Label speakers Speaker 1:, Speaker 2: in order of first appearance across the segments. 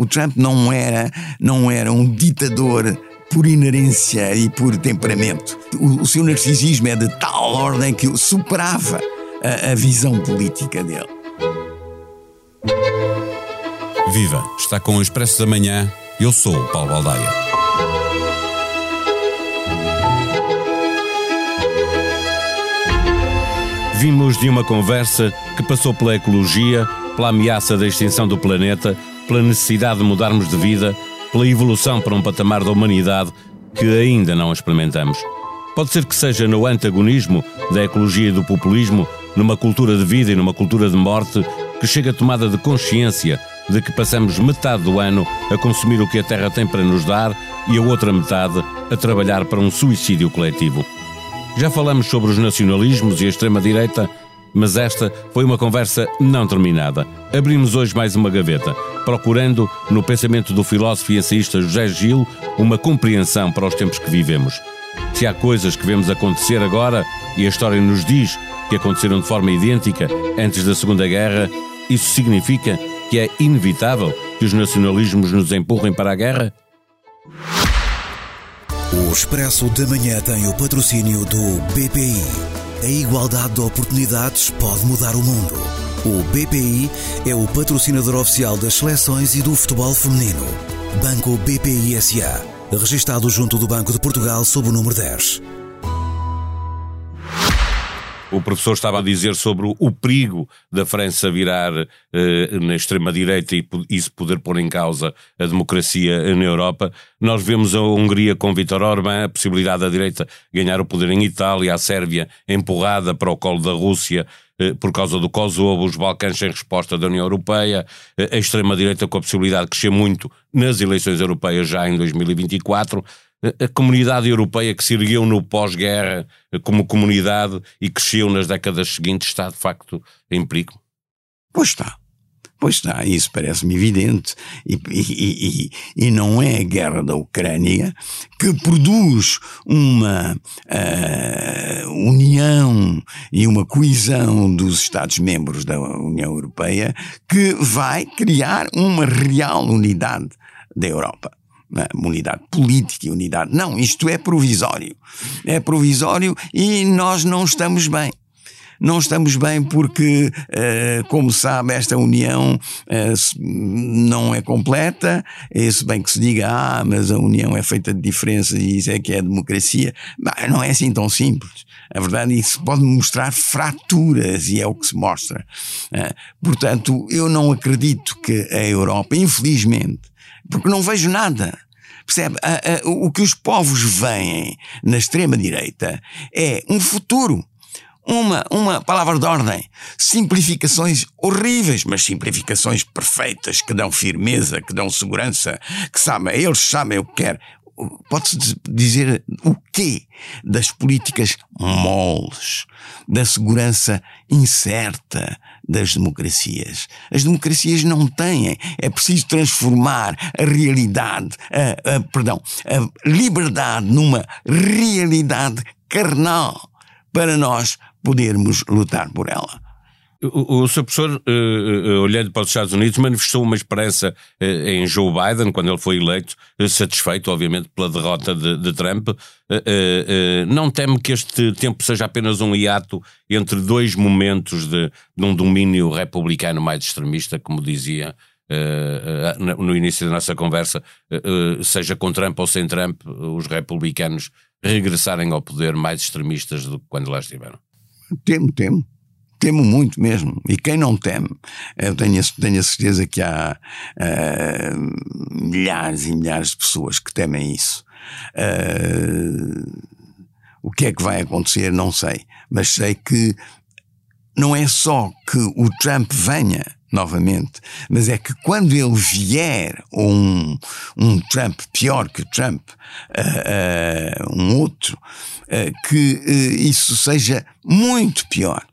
Speaker 1: O Trump não era, não era um ditador por inerência e por temperamento. O, o seu narcisismo é de tal ordem que superava a, a visão política dele.
Speaker 2: Viva! Está com o Expresso da Manhã. Eu sou o Paulo Baldaia. Vimos de uma conversa que passou pela ecologia, pela ameaça da extinção do planeta, pela necessidade de mudarmos de vida, pela evolução para um patamar da humanidade que ainda não experimentamos. Pode ser que seja no antagonismo da ecologia e do populismo, numa cultura de vida e numa cultura de morte, que chega a tomada de consciência de que passamos metade do ano a consumir o que a Terra tem para nos dar e a outra metade a trabalhar para um suicídio coletivo. Já falamos sobre os nacionalismos e a extrema-direita, mas esta foi uma conversa não terminada. Abrimos hoje mais uma gaveta, procurando, no pensamento do filósofo e ensaísta José Gil, uma compreensão para os tempos que vivemos. Se há coisas que vemos acontecer agora, e a história nos diz que aconteceram de forma idêntica antes da Segunda Guerra, isso significa que é inevitável que os nacionalismos nos empurrem para a guerra?
Speaker 3: O Expresso da Manhã tem o patrocínio do BPI. A igualdade de oportunidades pode mudar o mundo. O BPI é o patrocinador oficial das seleções e do futebol feminino. Banco BPI SA. Registado junto do Banco de Portugal sob o número 10.
Speaker 2: O professor estava a dizer sobre o perigo da França virar eh, na extrema-direita e isso poder pôr em causa a democracia na Europa. Nós vemos a Hungria com Vítor Orbán, a possibilidade da direita ganhar o poder em Itália, a Sérvia empurrada para o colo da Rússia eh, por causa do Kosovo, os Balcãs sem resposta da União Europeia, eh, a extrema-direita com a possibilidade de crescer muito nas eleições europeias já em 2024 a comunidade europeia que se ergueu no pós-guerra como comunidade e cresceu nas décadas seguintes está de facto em perigo?
Speaker 1: Pois está. Pois está, isso parece-me evidente. E, e, e, e, não é a guerra da Ucrânia que produz uma uh, união e uma coesão dos Estados-membros da União Europeia que vai criar uma real unidade da Europa uma unidade política e unidade. Não, isto é provisório. É provisório e nós não estamos bem. Não estamos bem porque, eh, como sabe, esta união eh, não é completa. Se bem que se diga, ah, mas a união é feita de diferenças e isso é que é democracia. não é assim tão simples. A verdade, isso pode mostrar fraturas e é o que se mostra. Eh, portanto, eu não acredito que a Europa, infelizmente, porque não vejo nada. Percebe? o que os povos veem na extrema-direita é um futuro. Uma, uma palavra de ordem. Simplificações horríveis, mas simplificações perfeitas, que dão firmeza, que dão segurança, que sabem, eles sabem o que querem pode-se dizer o quê das políticas moles, da segurança incerta das democracias. As democracias não têm. É preciso transformar a realidade, a, a, perdão, a liberdade numa realidade carnal para nós podermos lutar por ela.
Speaker 2: O, o seu professor, uh, uh, olhando para os Estados Unidos, manifestou uma esperança uh, em Joe Biden, quando ele foi eleito, satisfeito, obviamente, pela derrota de, de Trump. não teme que este tempo seja apenas um hiato entre dois momentos de, de um domínio republicano mais extremista, como dizia no início da nossa conversa, seja com Trump ou sem Trump, os republicanos regressarem ao poder mais extremistas do que quando lá estiveram?
Speaker 1: Temo, temo. Temo muito mesmo. E quem não teme? Eu tenho, tenho a certeza que há uh, milhares e milhares de pessoas que temem isso. Uh, o que é que vai acontecer? Não sei. Mas sei que não é só que o Trump venha novamente, mas é que quando ele vier, um, um Trump pior que o Trump, uh, uh, um outro, uh, que isso seja muito pior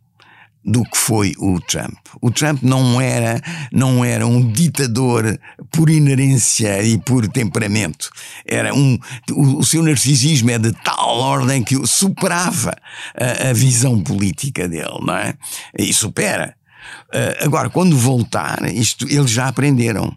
Speaker 1: do que foi o Trump. O Trump não era, não era um ditador por inerência e por temperamento. Era um, o, o seu narcisismo é de tal ordem que superava a, a visão política dele, não é? E supera. Uh, agora, quando voltar, isto eles já aprenderam.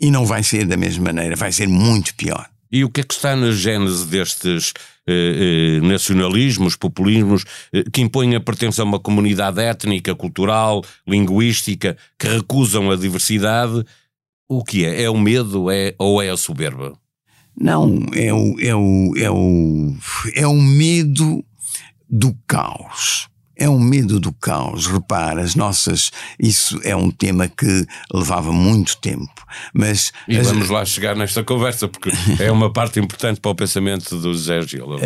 Speaker 1: e não vai ser da mesma maneira, vai ser muito pior.
Speaker 2: E o que é que está na gênese destes eh, eh, nacionalismos, populismos, eh, que impõem a pertença a uma comunidade étnica, cultural, linguística, que recusam a diversidade? O que é? É o medo é, ou é a soberba?
Speaker 1: Não, é o, é o, é o, é o medo do caos é um medo do caos. Repara, as nossas. Isso é um tema que levava muito tempo. Mas.
Speaker 2: E as... vamos lá chegar nesta conversa, porque é uma parte importante para o pensamento do Zé Gil.
Speaker 1: Uh,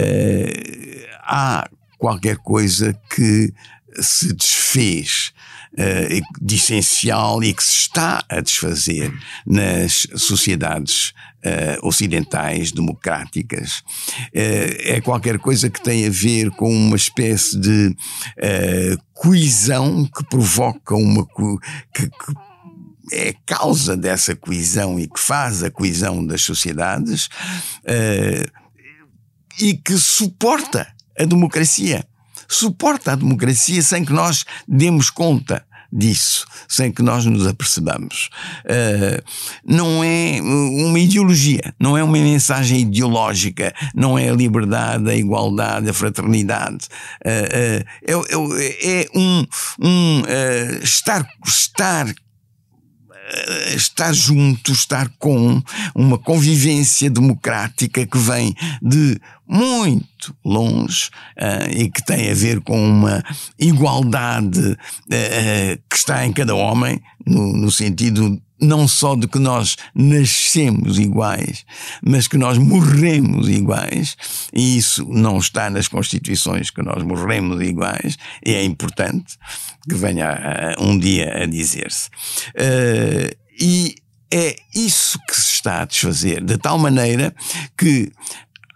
Speaker 1: há qualquer coisa que se desfez uh, de essencial e que se está a desfazer nas sociedades uh, ocidentais, democráticas. Uh, é qualquer coisa que tem a ver com uma espécie de coesão que provoca uma. que, que é causa dessa coesão e que faz a coesão das sociedades uh, e que suporta a democracia suporta a democracia sem que nós demos conta disso, sem que nós nos apercebamos. Uh, não é uma ideologia, não é uma mensagem ideológica, não é a liberdade, a igualdade, a fraternidade. Uh, uh, é, é, um, um estar, estar estar junto, estar com uma convivência democrática que vem de muito longe uh, e que tem a ver com uma igualdade uh, que está em cada homem, no, no sentido não só de que nós nascemos iguais, mas que nós morremos iguais, e isso não está nas constituições que nós morremos iguais, e é importante que venha um dia a dizer-se. Uh, e é isso que se está a desfazer, de tal maneira que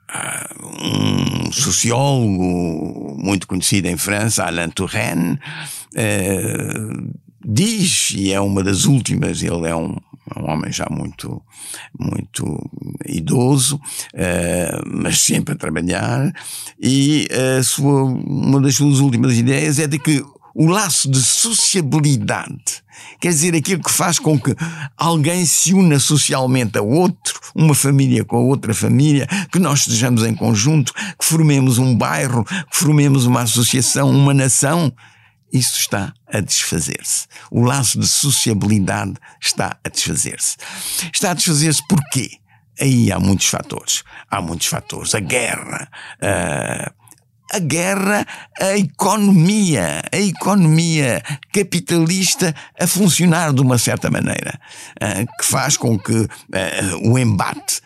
Speaker 1: uh, um sociólogo muito conhecido em França, Alain Touraine, uh, diz, e é uma das últimas, ele é um, um homem já muito, muito idoso, uh, mas sempre a trabalhar, e a sua, uma das suas últimas ideias é de que o laço de sociabilidade, quer dizer, aquilo que faz com que alguém se una socialmente a outro, uma família com a outra família, que nós estejamos em conjunto, que formemos um bairro, que formemos uma associação, uma nação, isso está a desfazer-se. O laço de sociabilidade está a desfazer-se. Está a desfazer-se porquê? Aí há muitos fatores. Há muitos fatores. A guerra, uh, a guerra, a economia, a economia capitalista a funcionar de uma certa maneira, uh, que faz com que uh, o embate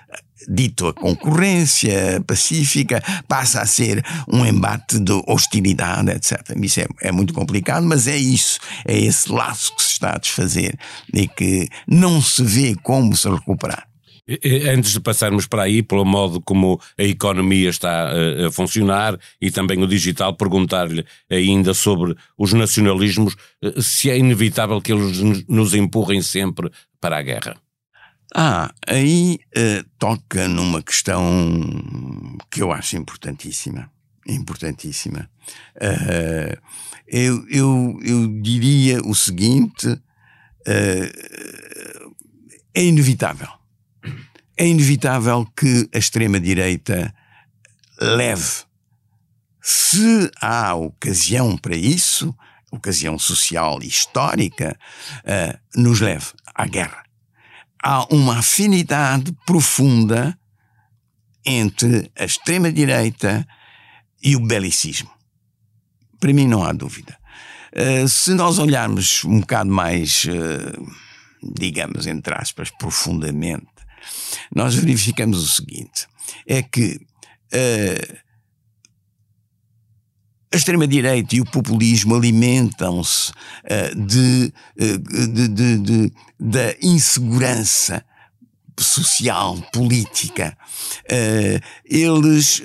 Speaker 1: dito a concorrência pacífica, passa a ser um embate de hostilidade, etc. Isso é, é, muito complicado, mas é isso, é esse laço que se está a desfazer e que não se vê como se recuperar.
Speaker 2: Antes de passarmos para aí, pelo modo como a economia está a, a funcionar e também o digital, perguntar-lhe ainda sobre os nacionalismos, eh, se é inevitável que eles nos empurrem sempre para a guerra.
Speaker 1: Ah, aí uh, toca numa questão que eu acho importantíssima. Importantíssima. Uh, eu, eu, eu diria o seguinte: uh, é inevitável. É inevitável que a extrema-direita leve, se há ocasião para isso, ocasião social e histórica, nos leve à guerra há uma afinidade profunda entre a extrema-direita e o belicismo. Para mim não há dúvida. Uh, se nós olharmos um bocado mais, uh, digamos, entre aspas, profundamente, nós verificamos o seguinte: é que uh, a extrema-direita e o populismo alimentam-se de, uh, de, de, de, da insegurança social, política. Uh, eles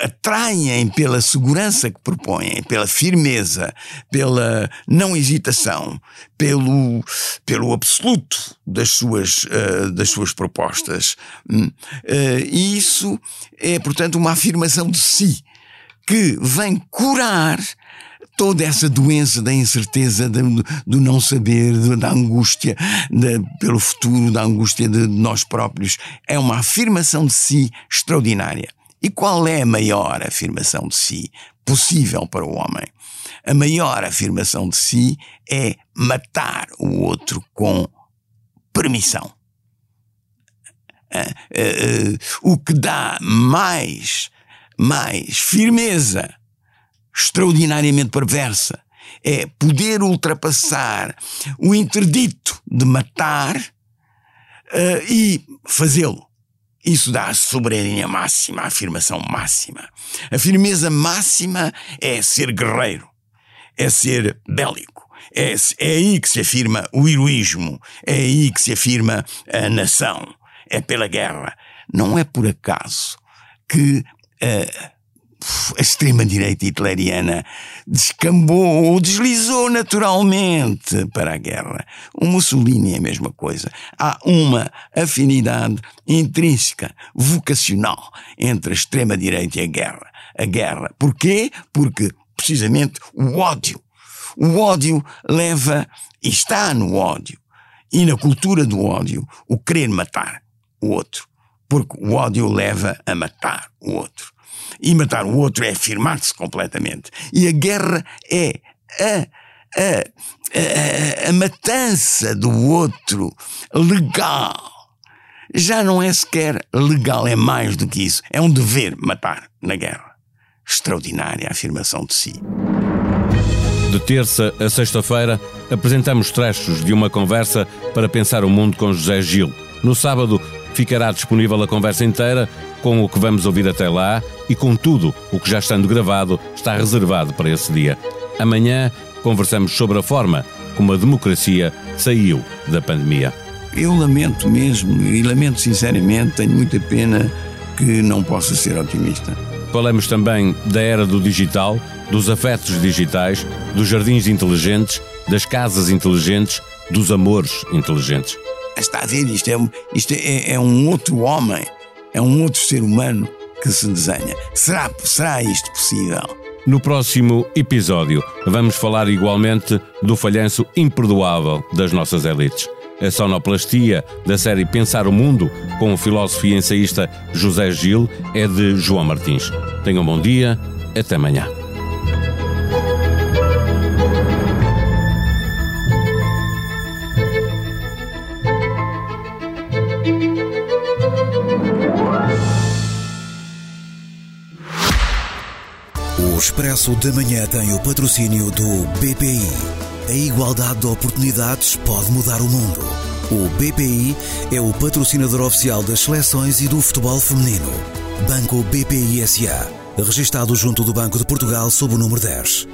Speaker 1: atraem pela segurança que propõem, pela firmeza, pela não hesitação, pelo, pelo absoluto das suas, uh, das suas propostas. Uh, e isso é, portanto, uma afirmação de si que vem curar toda essa doença da incerteza, do, do não saber, da angústia de, pelo futuro, da angústia de nós próprios, é uma afirmação de si extraordinária. E qual é a maior afirmação de si possível para o homem? A maior afirmação de si é matar o outro com permissão. Uh, uh, uh, o que dá mais, mais firmeza extraordinariamente perversa é poder ultrapassar o interdito de matar e fazê-lo. Isso dá a soberania máxima, a afirmação máxima. A firmeza máxima é ser guerreiro, é ser bélico. É, é aí que se afirma o heroísmo, é aí que se afirma a nação, é pela guerra. Não é por acaso que uh, a extrema-direita hitleriana descambou ou deslizou naturalmente para a guerra. O Mussolini é a mesma coisa. Há uma afinidade intrínseca, vocacional, entre a extrema-direita e a guerra. A guerra. Porquê? Porque, precisamente, o ódio. O ódio leva, e está no ódio, e na cultura do ódio, o querer matar o outro. Porque o ódio leva a matar o outro. E matar o outro é afirmar-se completamente. E a guerra é a, a, a, a matança do outro legal. Já não é sequer legal, é mais do que isso. É um dever matar na guerra. Extraordinária afirmação de si.
Speaker 2: De terça a sexta-feira, apresentamos trechos de uma conversa para pensar o mundo com José Gil. No sábado, ficará disponível a conversa inteira com o que vamos ouvir até lá e com tudo o que já estando gravado está reservado para esse dia. Amanhã conversamos sobre a forma como a democracia saiu da pandemia.
Speaker 1: Eu lamento mesmo e lamento sinceramente, tenho muita pena que não possa ser otimista.
Speaker 2: Falamos também da era do digital, dos afetos digitais, dos jardins inteligentes, das casas inteligentes, dos amores inteligentes.
Speaker 1: Está a ver, isto é, isto é, é um outro homem é um outro ser humano que se desenha. Será, será isto possível?
Speaker 2: No próximo episódio, vamos falar igualmente do falhanço imperdoável das nossas elites. A sonoplastia da série Pensar o Mundo, com o filósofo e ensaísta José Gil, é de João Martins. Tenham um bom dia, até amanhã.
Speaker 3: Expresso da Manhã tem o patrocínio do BPI. A igualdade de oportunidades pode mudar o mundo. O BPI é o patrocinador oficial das seleções e do futebol feminino. Banco BPI SA. Registado junto do Banco de Portugal sob o número 10.